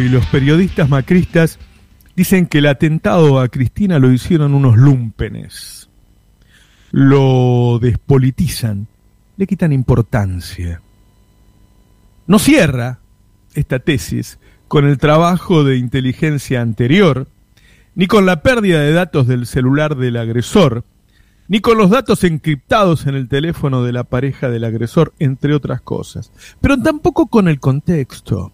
y los periodistas macristas dicen que el atentado a Cristina lo hicieron unos lumpenes. Lo despolitizan, le quitan importancia. No cierra esta tesis con el trabajo de inteligencia anterior, ni con la pérdida de datos del celular del agresor, ni con los datos encriptados en el teléfono de la pareja del agresor, entre otras cosas, pero tampoco con el contexto.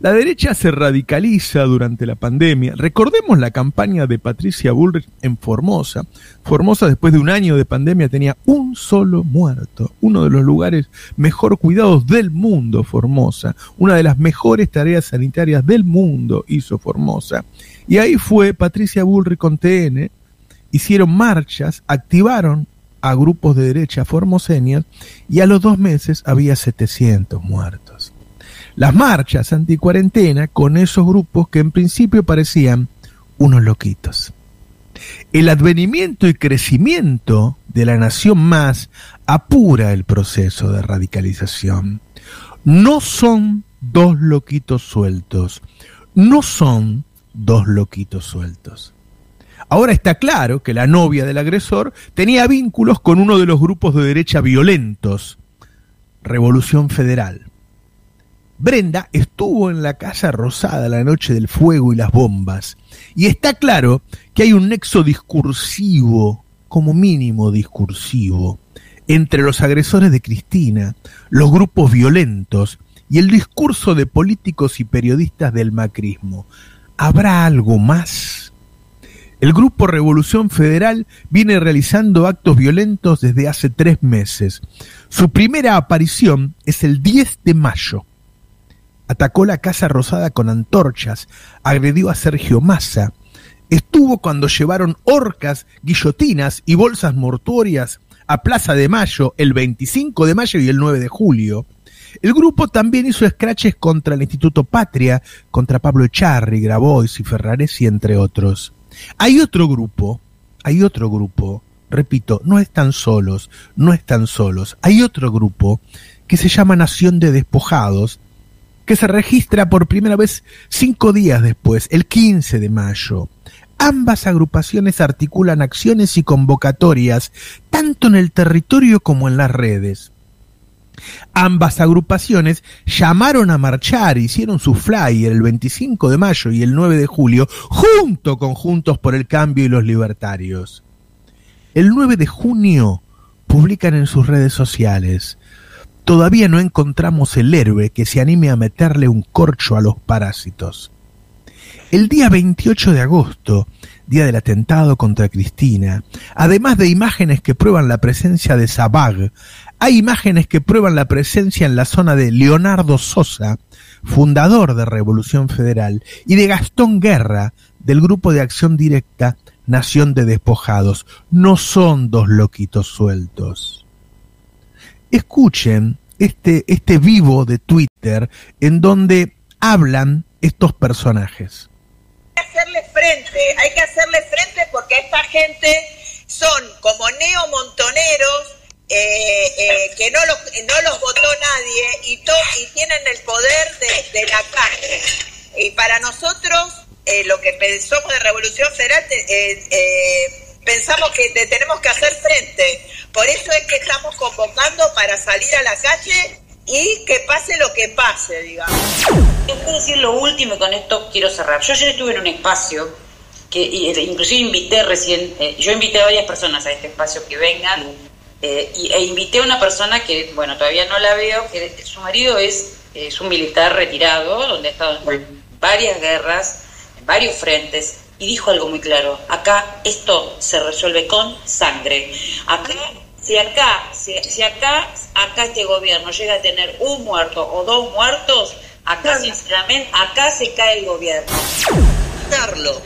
La derecha se radicaliza durante la pandemia. Recordemos la campaña de Patricia Bullrich en Formosa. Formosa después de un año de pandemia tenía un solo muerto. Uno de los lugares mejor cuidados del mundo, Formosa. Una de las mejores tareas sanitarias del mundo hizo Formosa. Y ahí fue Patricia Bullrich con TN. Hicieron marchas, activaron a grupos de derecha formoseñas y a los dos meses había 700 muertos las marchas anticuarentena con esos grupos que en principio parecían unos loquitos. El advenimiento y crecimiento de la nación más apura el proceso de radicalización. No son dos loquitos sueltos, no son dos loquitos sueltos. Ahora está claro que la novia del agresor tenía vínculos con uno de los grupos de derecha violentos, Revolución Federal. Brenda estuvo en la Casa Rosada la noche del fuego y las bombas. Y está claro que hay un nexo discursivo, como mínimo discursivo, entre los agresores de Cristina, los grupos violentos y el discurso de políticos y periodistas del macrismo. ¿Habrá algo más? El Grupo Revolución Federal viene realizando actos violentos desde hace tres meses. Su primera aparición es el 10 de mayo atacó la Casa Rosada con antorchas, agredió a Sergio Massa, estuvo cuando llevaron orcas, guillotinas y bolsas mortuorias a Plaza de Mayo el 25 de mayo y el 9 de julio. El grupo también hizo scratches contra el Instituto Patria, contra Pablo Echarri, Grabois y Ferraresi, entre otros. Hay otro grupo, hay otro grupo, repito, no están solos, no están solos, hay otro grupo que se llama Nación de Despojados, que se registra por primera vez cinco días después, el 15 de mayo. Ambas agrupaciones articulan acciones y convocatorias, tanto en el territorio como en las redes. Ambas agrupaciones llamaron a marchar, hicieron su flyer el 25 de mayo y el 9 de julio, junto con Juntos por el Cambio y los Libertarios. El 9 de junio publican en sus redes sociales, Todavía no encontramos el héroe que se anime a meterle un corcho a los parásitos. El día 28 de agosto, día del atentado contra Cristina, además de imágenes que prueban la presencia de Sabag, hay imágenes que prueban la presencia en la zona de Leonardo Sosa, fundador de Revolución Federal, y de Gastón Guerra, del Grupo de Acción Directa Nación de Despojados. No son dos loquitos sueltos escuchen este, este vivo de Twitter en donde hablan estos personajes. Hay que hacerle frente, hay que hacerle frente porque esta gente son como neomontoneros eh, eh, que no los, no los votó nadie y, y tienen el poder de, la calle. Y para nosotros, eh, lo que pensamos de Revolución Federal, pensamos que tenemos que hacer frente por eso es que estamos convocando para salir a la calle y que pase lo que pase, digamos. Quiero decir lo último y con esto quiero cerrar. Yo ayer estuve en un espacio que eh, inclusive invité recién, eh, yo invité a varias personas a este espacio que vengan eh, y, e invité a una persona que, bueno, todavía no la veo, que su marido es, es un militar retirado, donde ha estado en varias guerras, en varios frentes, y dijo algo muy claro, acá esto se resuelve con sangre. Acá, si acá, si, acá, acá este gobierno llega a tener un muerto o dos muertos, acá sinceramente, acá se cae el gobierno.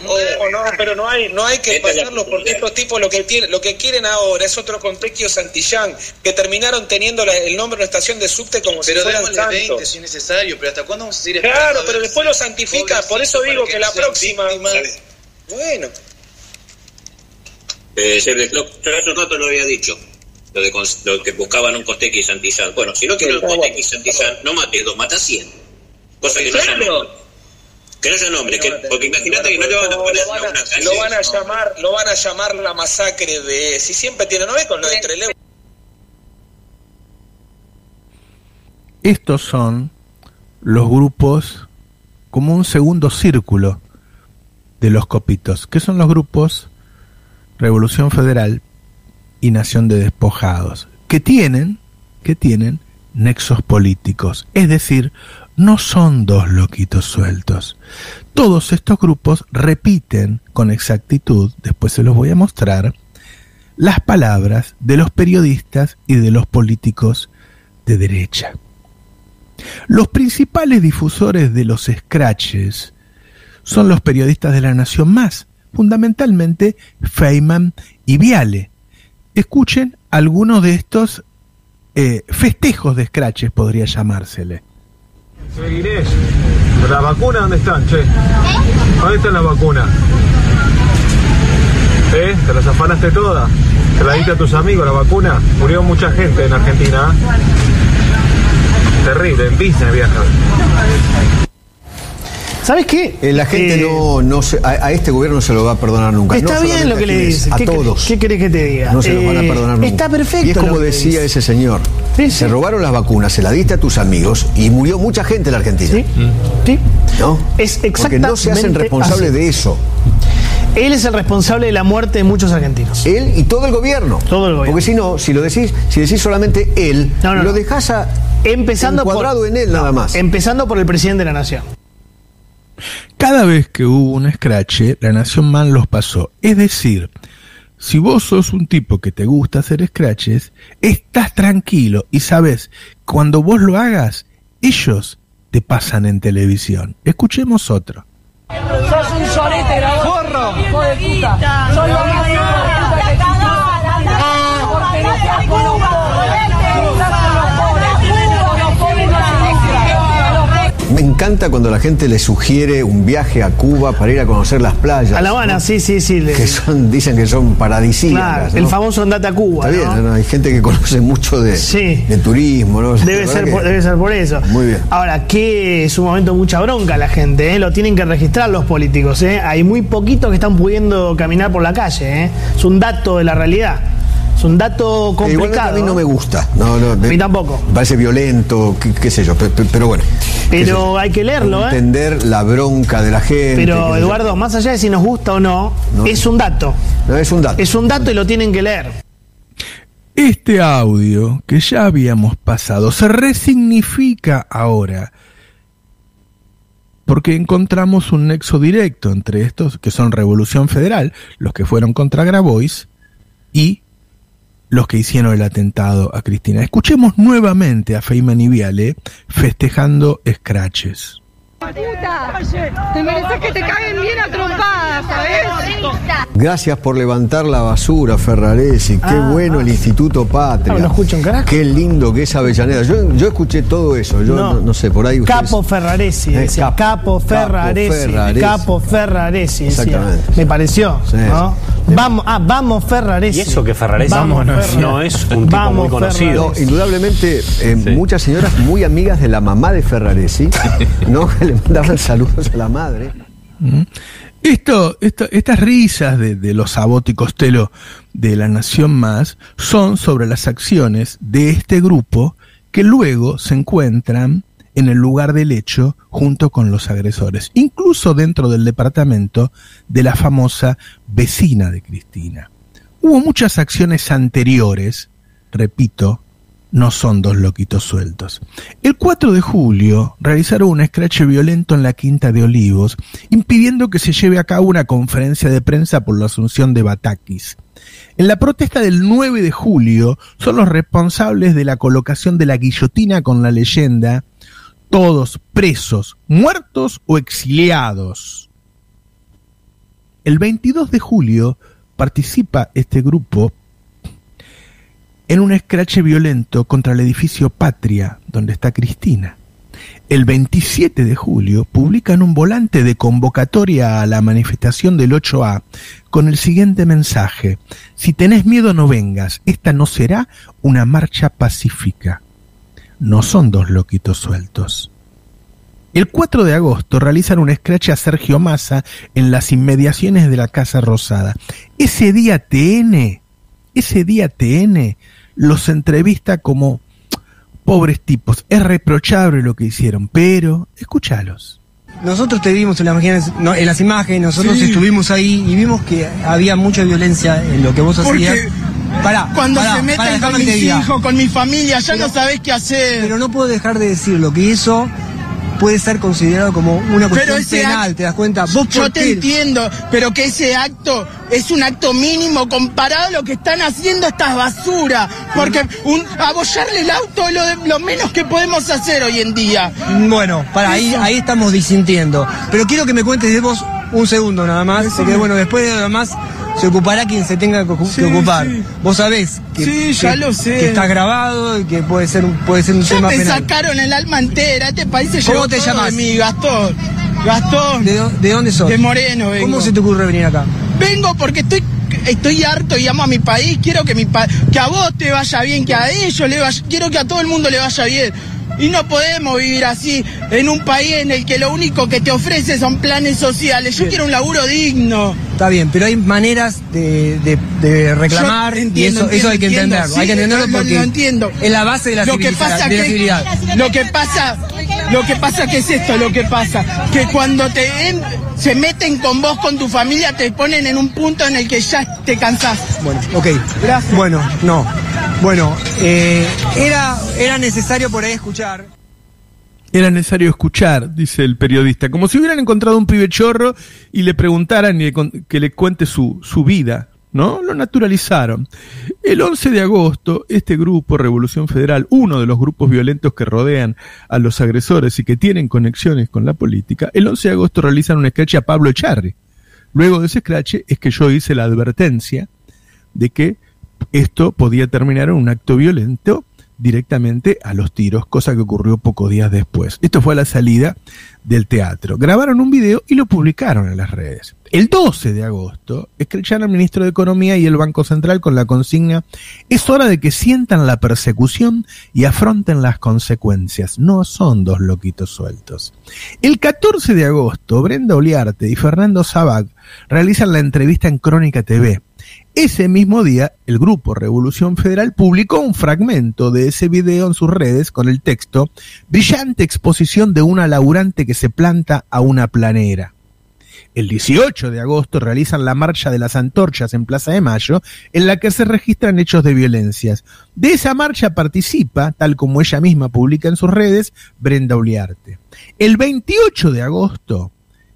No, no, pero no hay, no hay que pasarlo porque estos tipos lo que tienen, lo que quieren ahora es otro contexto Santillán, que terminaron teniendo el nombre de una estación de subte como si fueran santos. 20 si es necesario, pero hasta cuándo vamos a seguir Claro, pero después lo santifica, por eso digo que, la próxima bueno. Eh, yo hace un rato lo había dicho, lo, de, lo que buscaban un Costequi y Santillán. Bueno, si no quiero un Costequi y Santillán, no mates dos, mata cien. Cosa que no Que no haya nombre, que, porque imagínate que no te van a poner lo van a, una calle. lo van a llamar, lo van a llamar la masacre de. Si siempre tiene, ¿no ves con lo de Trelew? Estos son los grupos como un segundo círculo de los copitos, que son los grupos Revolución Federal y Nación de Despojados, que tienen, que tienen nexos políticos, es decir, no son dos loquitos sueltos. Todos estos grupos repiten con exactitud, después se los voy a mostrar, las palabras de los periodistas y de los políticos de derecha. Los principales difusores de los scratches son los periodistas de la Nación Más, fundamentalmente Feynman y Viale. Escuchen algunos de estos eh, festejos de scratches, podría llamársele. Inés, ¿la vacuna dónde están, che? ¿Dónde está la vacuna? ¿Eh? ¿Te las afanaste todas? ¿Te la diste a tus amigos la vacuna? Murió mucha gente en Argentina. ¿eh? Terrible, en business viajan. ¿Sabes qué? Eh, la gente Eh, no, no se- a, a este gobierno no se lo va a perdonar nunca. Está No bien lo que le dices. A ¿Qué todos. ¿Qué querés que te diga? No se lo van a Eh, perdonar nunca. Está perfecto. Y es como decía ese señor. Sí, sí. Se robaron las vacunas, se las diste a tus amigos y murió mucha gente en la Argentina. Sí, sí. ¿No? Es Porque no se hacen exactamente responsables así. de eso. Él es el responsable de la muerte de muchos argentinos. Él y todo el gobierno. Todo el gobierno. Porque si no, si lo decís, si decís solamente él, No, no, lo dejás a, Empezando encuadrado por, en él nada más. Empezando por el presidente de la nación. Cada vez que hubo un scratch, la Nación Man los pasó. Es decir, si vos sos un tipo que te gusta hacer scratches, estás tranquilo y sabes, cuando vos lo hagas, ellos te pasan en televisión. Escuchemos otro. Sos un ¡Forro! ¡Hijo de puta! ¡Sos lo más hijo de puta que existe! Porque no te hago los pobres! Los pobres no se Me encanta cuando la gente le sugiere un viaje a Cuba para ir a conocer las playas. A La Habana, ¿no? sí, sí, sí. le- Que son, dicen que son paradisíacas. claro, ¿no? el famoso andate a Cuba. Está bien, hay gente que conoce mucho de, Sí. de turismo, ¿no? Debe ser, que- por, debe ser por eso. Muy bien. Ahora, que es un momento mucha bronca la gente, ¿eh? lo tienen que registrar los políticos. ¿eh? Hay muy poquitos que están pudiendo caminar por la calle. ¿eh? Es un dato de la realidad. Es un dato Eh, complicado. a mí no me gusta. No, no, me, mí tampoco. Me parece violento, qué, qué sé yo, pe- pe- pero, bueno. Pero hay que leerlo, ¿eh? Entender la bronca de la gente. Pero. Eduardo, más allá de si nos gusta o no, No. es un dato. No, es un dato. Es un dato y lo tienen que leer. Este audio que ya habíamos pasado se resignifica ahora porque encontramos un nexo directo entre estos que son Revolución Federal, los que fueron contra Grabois y los que hicieron el atentado a Cristina. Escuchemos nuevamente a Feynman y Viale festejando scratches. puta! Te mereces que te caguen bien a trompadas, ¿sabes? Gracias por levantar la basura, Ferraresi. Qué Ah, bueno el Instituto Patria. No escucho un carajo. Qué lindo que es Avellaneda. Yo, yo escuché todo eso. Yo no, no sé, por ahí ustedes- Capo Ferraresi, Eh, decía. capo, Capo, Ferraresi. Ferraresi. Capo Ferraresi, decía. Exactamente. Me pareció. Sí. ¿no? Vamos, ah, vamos Ferraresi. Y eso que Ferraresi Vamos, no, Ferraresi. no es un tipo Vamos, muy conocido. No, indudablemente, eh, muchas señoras muy amigas de la mamá de Ferraresi, ¿no? Que le mandaban saludos a la madre. ¿Mm? Esto, esto- estas risas de, de los Sabot y Costello de la Nación Más son sobre las acciones de este grupo que luego se encuentran en el lugar del hecho junto con los agresores, incluso dentro del departamento de la famosa vecina de Cristina. Hubo muchas acciones anteriores, repito, no son dos loquitos sueltos. El 4 de julio realizaron un escrache violento en la Quinta de Olivos, impidiendo que se lleve a cabo una conferencia de prensa por la asunción de Batakis. En la protesta del 9 de julio son los responsables de la colocación de la guillotina con la leyenda todos presos, muertos o exiliados. El 22 de julio participa este grupo en un escrache violento contra el edificio Patria, donde está Cristina. El 27 de julio publican un volante de convocatoria a la manifestación del 8A con el siguiente mensaje. Si tenés miedo no vengas, esta no será una marcha pacífica. No son dos loquitos sueltos. El 4 de agosto realizan un scratch a Sergio Massa en las inmediaciones de la Casa Rosada. Ese día TN, ese día TN los entrevista como pobres tipos. Es reprochable lo que hicieron, pero escúchalos. Nosotros te vimos en las imágenes, no, en las imágenes nosotros Sí. estuvimos ahí y vimos que había mucha violencia en lo que vos Porque hacías. Pará, cuando pará, se meten pará, con mis hijos, con mi familia, ya Pero- no sabés qué hacer. Pero no puedo dejar de decirlo, que eso puede ser considerado como una cuestión penal, ¿te das cuenta? ¿Vos Yo te qué? entiendo, pero que ese acto es un acto mínimo comparado a lo que están haciendo estas basuras. Porque un, abollarle el auto es lo, de- lo menos que podemos hacer hoy en día. Bueno, para ahí, ahí estamos disintiendo. Pero quiero que me cuentes de vos un segundo nada más, porque bueno, después de lo demás se ocupará quien se tenga que, Sí, ocupar. sí. Vos sabés que, Sí, ya que- lo sé. que está grabado y que puede ser un, puede ser un Ya tema te penal. sacaron el alma entera, este país se ¿Cómo te llamas? mí, Gastón. Gastón. ¿De, de dónde sos? De Moreno vengo. ¿Cómo se te ocurre venir acá? Vengo porque estoy estoy harto y amo a mi país, quiero que mi pa- que a vos te vaya bien, que a ellos le vaya, quiero que a todo el mundo le vaya bien. Y no podemos vivir así en un país en el que lo único que te ofrece son planes sociales. Yo quiero un laburo digno. Está bien, pero hay maneras de, de- de reclamar Yo y entiendo, eso, hay que entiendo, entenderlo. sí, hay que entenderlo lo- lo- porque lo entiendo. es la base de la, lo que pasa de la civilidad. lo que pasa lo que pasa que es esto lo que pasa que cuando te se meten con vos con tu familia te ponen en un punto en el que ya te cansás Bueno, ok. Gracias. Bueno, no. Bueno, eh, era, era necesario por ahí escuchar. Era necesario escuchar, dice el periodista, como si hubieran encontrado un pibe chorro y le preguntaran y le con- que le cuente su, su vida, ¿no? Lo naturalizaron. El 11 de agosto, este grupo, Revolución Federal, uno de los grupos violentos que rodean a los agresores y que tienen conexiones con la política, el 11 de agosto realizan un sketch a Pablo Echarri. Luego de ese scratch es que yo hice la advertencia de que esto podía terminar en un acto violento directamente a los tiros, cosa que ocurrió pocos días después. Esto fue a la salida del teatro. Grabaron un video y lo publicaron en las redes. El 12 de agosto, escrecharon al ministro de Economía y el Banco Central con la consigna es hora de que sientan la persecución y afronten las consecuencias. No son dos loquitos sueltos. El 14 de agosto, Brenda Oliarte y Fernando Sabac realizan la entrevista en Crónica TV. Ese mismo día, el grupo Revolución Federal publicó un fragmento de ese video en sus redes con el texto Brillante exposición de una laburante que se planta a una planera. El 18 de agosto realizan la marcha de las antorchas en Plaza de Mayo, en la que se registran hechos de violencias. De esa marcha participa, tal como ella misma publica en sus redes, Brenda Uliarte. El 28 de agosto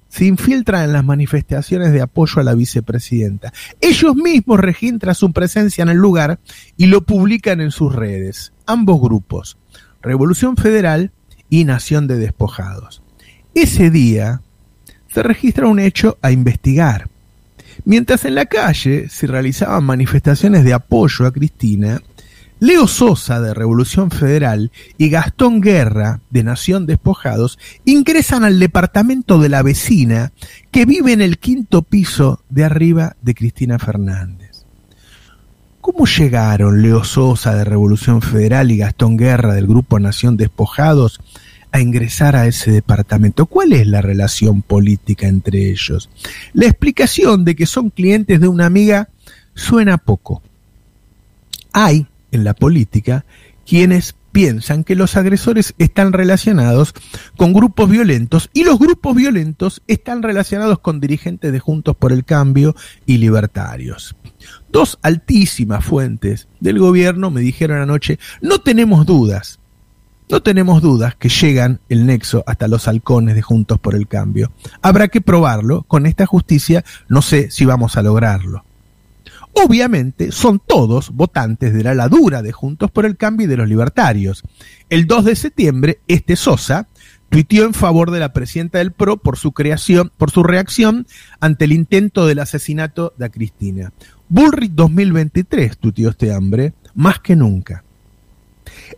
se infiltran en las manifestaciones de apoyo a la vicepresidenta. Ellos mismos registran su presencia en el lugar y lo publican en sus redes. Ambos grupos, Revolución Federal y Nación de Despojados. Ese día se registra un hecho a investigar. Mientras en la calle se realizaban manifestaciones de apoyo a Cristina, Leo Sosa de Revolución Federal y Gastón Guerra de Nación Despojados ingresan al departamento de la vecina que vive en el quinto piso de arriba de Cristina Fernández. ¿Cómo llegaron Leo Sosa de Revolución Federal y Gastón Guerra del Grupo Nación Despojados a ingresar a ese departamento? ¿Cuál es la relación política entre ellos? La explicación de que son clientes de una amiga suena poco. Hay en la política quienes piensan que los agresores están relacionados con grupos violentos y los grupos violentos están relacionados con dirigentes de Juntos por el Cambio y libertarios. Dos altísimas fuentes del gobierno me dijeron anoche, no tenemos dudas, no tenemos dudas que llegan el nexo hasta los halcones de Juntos por el Cambio. Habrá que probarlo, con esta justicia no sé si vamos a lograrlo. Obviamente son todos votantes de la ladura de Juntos por el Cambio y de los libertarios. El 2 de septiembre, este Sosa tuiteó en favor de la presidenta del PRO por su creación, por su reacción ante el intento del asesinato de Cristina. Bullrich 2023, tuiteó este hambre, más que nunca.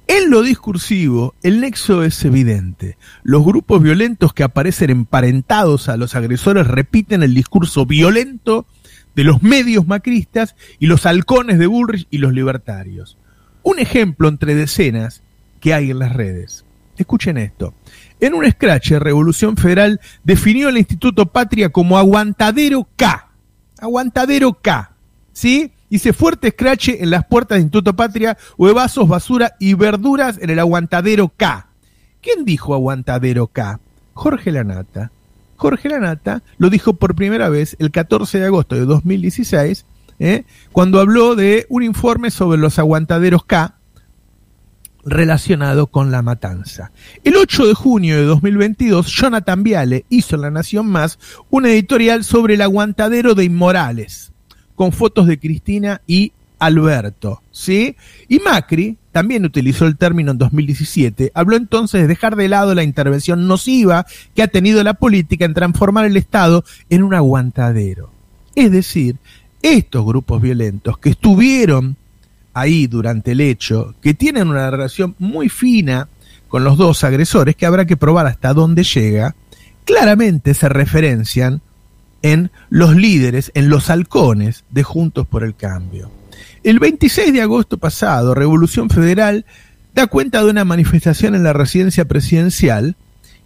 En lo discursivo, el nexo es evidente. Los grupos violentos que aparecen emparentados a los agresores repiten el discurso violento de los medios macristas y los halcones de Bullrich y los libertarios. Un ejemplo entre decenas que hay en las redes. Escuchen esto. En un scratch, Revolución Federal definió el Instituto Patria como aguantadero K. Aguantadero K. ¿Sí? Dice fuerte scratch en las puertas del Instituto Patria, huevazos, basura y verduras en el aguantadero K. ¿Quién dijo aguantadero K? Jorge Lanata. Jorge Lanata lo dijo por primera vez el 14 de agosto de 2016, ¿eh? cuando habló de un informe sobre los aguantaderos K relacionado con la matanza. El 8 de junio de 2022, Jonathan Viale hizo en La Nación Más un editorial sobre el aguantadero de Inmorales, con fotos de Cristina y Alberto, ¿sí? Y Macri también utilizó el término en 2017, habló entonces de dejar de lado la intervención nociva que ha tenido la política en transformar el Estado en un aguantadero. Es decir, estos grupos violentos que estuvieron ahí durante el hecho, que tienen una relación muy fina con los dos agresores, que habrá que probar hasta dónde llega, claramente se referencian en los líderes, en los halcones de Juntos por el Cambio. El 26 de agosto pasado, Revolución Federal da cuenta de una manifestación en la residencia presidencial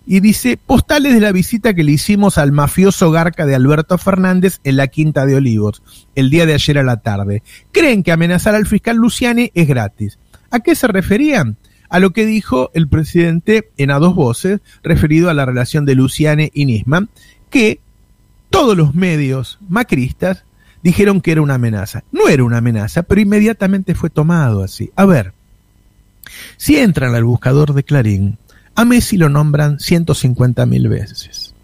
y dice postales de la visita que le hicimos al mafioso Garca de Alberto Fernández en la Quinta de Olivos el día de ayer a la tarde. Creen que amenazar al fiscal Luciani es gratis. ¿A qué se referían? A lo que dijo el presidente en a dos voces, referido a la relación de Luciani y Nisman, que todos los medios macristas dijeron que era una amenaza. No era una amenaza, pero inmediatamente fue tomado así. A ver, si entran al buscador de Clarín, a Messi lo nombran 150 mil veces,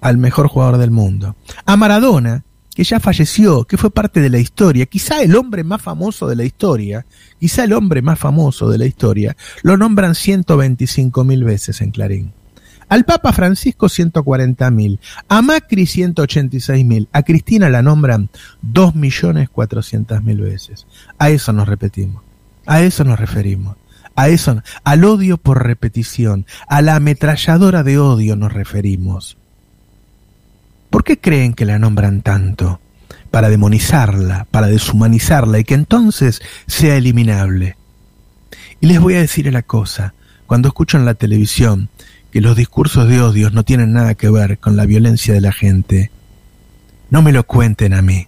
al mejor jugador del mundo. A Maradona, que ya falleció, que fue parte de la historia, quizá el hombre más famoso de la historia, quizá el hombre más famoso de la historia, lo nombran 125 mil veces en Clarín. Al Papa Francisco 140.000, a Macri 186.000, a Cristina la nombran 2.400.000 veces. A eso nos repetimos, a eso nos referimos, a eso, al odio por repetición, a la ametralladora de odio nos referimos. ¿Por qué creen que la nombran tanto? Para demonizarla, para deshumanizarla y que entonces sea eliminable. Y les voy a decir la cosa, cuando escucho en la televisión que los discursos de odio no tienen nada que ver con la violencia de la gente, no me lo cuenten a mí.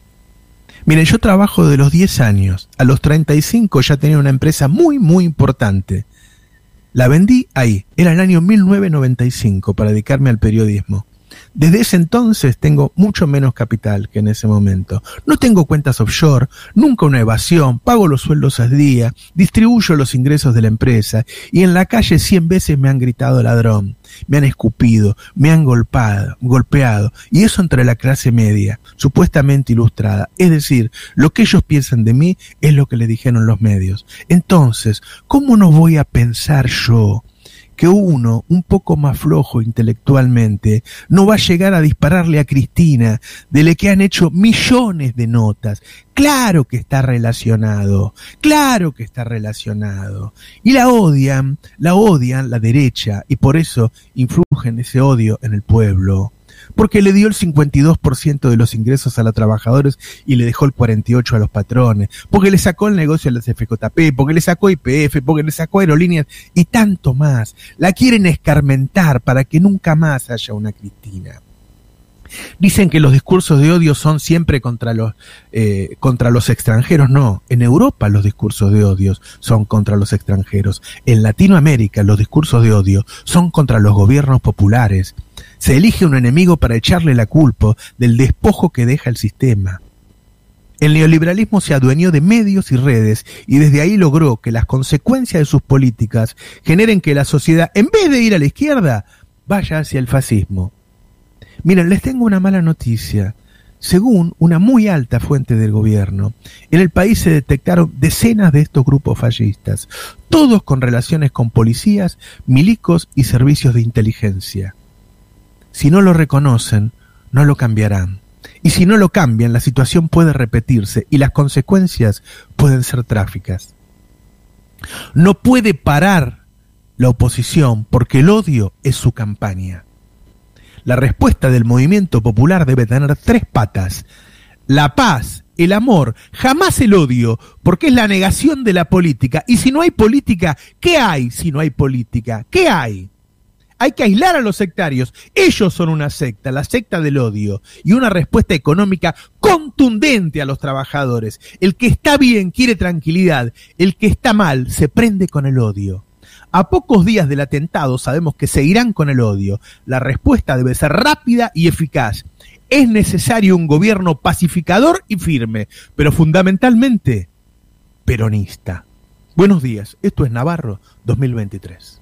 Miren, yo trabajo de los 10 años, a los 35 ya tenía una empresa muy, muy importante. La vendí ahí, era el año 1995 para dedicarme al periodismo. Desde ese entonces tengo mucho menos capital que en ese momento. No tengo cuentas offshore, nunca una evasión, pago los sueldos al día, distribuyo los ingresos de la empresa y en la calle cien veces me han gritado ladrón, me han escupido, me han golpeado, golpeado y eso entre la clase media, supuestamente ilustrada. Es decir, lo que ellos piensan de mí es lo que le dijeron los medios. Entonces, ¿cómo no voy a pensar yo? Que uno, un poco más flojo intelectualmente, no va a llegar a dispararle a Cristina, de la que han hecho millones de notas. Claro que está relacionado, claro que está relacionado. Y la odian, la odian la derecha, y por eso influyen ese odio en el pueblo porque le dio el 52% de los ingresos a los trabajadores y le dejó el 48% a los patrones, porque le sacó el negocio a las FJP, porque le sacó IPF, porque le sacó aerolíneas y tanto más. La quieren escarmentar para que nunca más haya una Cristina. Dicen que los discursos de odio son siempre contra los, eh, contra los extranjeros. No, en Europa los discursos de odio son contra los extranjeros. En Latinoamérica los discursos de odio son contra los gobiernos populares. Se elige un enemigo para echarle la culpa del despojo que deja el sistema. El neoliberalismo se adueñó de medios y redes y desde ahí logró que las consecuencias de sus políticas generen que la sociedad, en vez de ir a la izquierda, vaya hacia el fascismo. Miren, les tengo una mala noticia. Según una muy alta fuente del gobierno, en el país se detectaron decenas de estos grupos fascistas, todos con relaciones con policías, milicos y servicios de inteligencia. Si no lo reconocen, no lo cambiarán. Y si no lo cambian, la situación puede repetirse y las consecuencias pueden ser trágicas. No puede parar la oposición porque el odio es su campaña. La respuesta del movimiento popular debe tener tres patas. La paz, el amor, jamás el odio, porque es la negación de la política. Y si no hay política, ¿qué hay si no hay política? ¿Qué hay? Hay que aislar a los sectarios. Ellos son una secta, la secta del odio, y una respuesta económica contundente a los trabajadores. El que está bien quiere tranquilidad, el que está mal se prende con el odio. A pocos días del atentado sabemos que seguirán con el odio. La respuesta debe ser rápida y eficaz. Es necesario un gobierno pacificador y firme, pero fundamentalmente peronista. Buenos días, esto es Navarro 2023.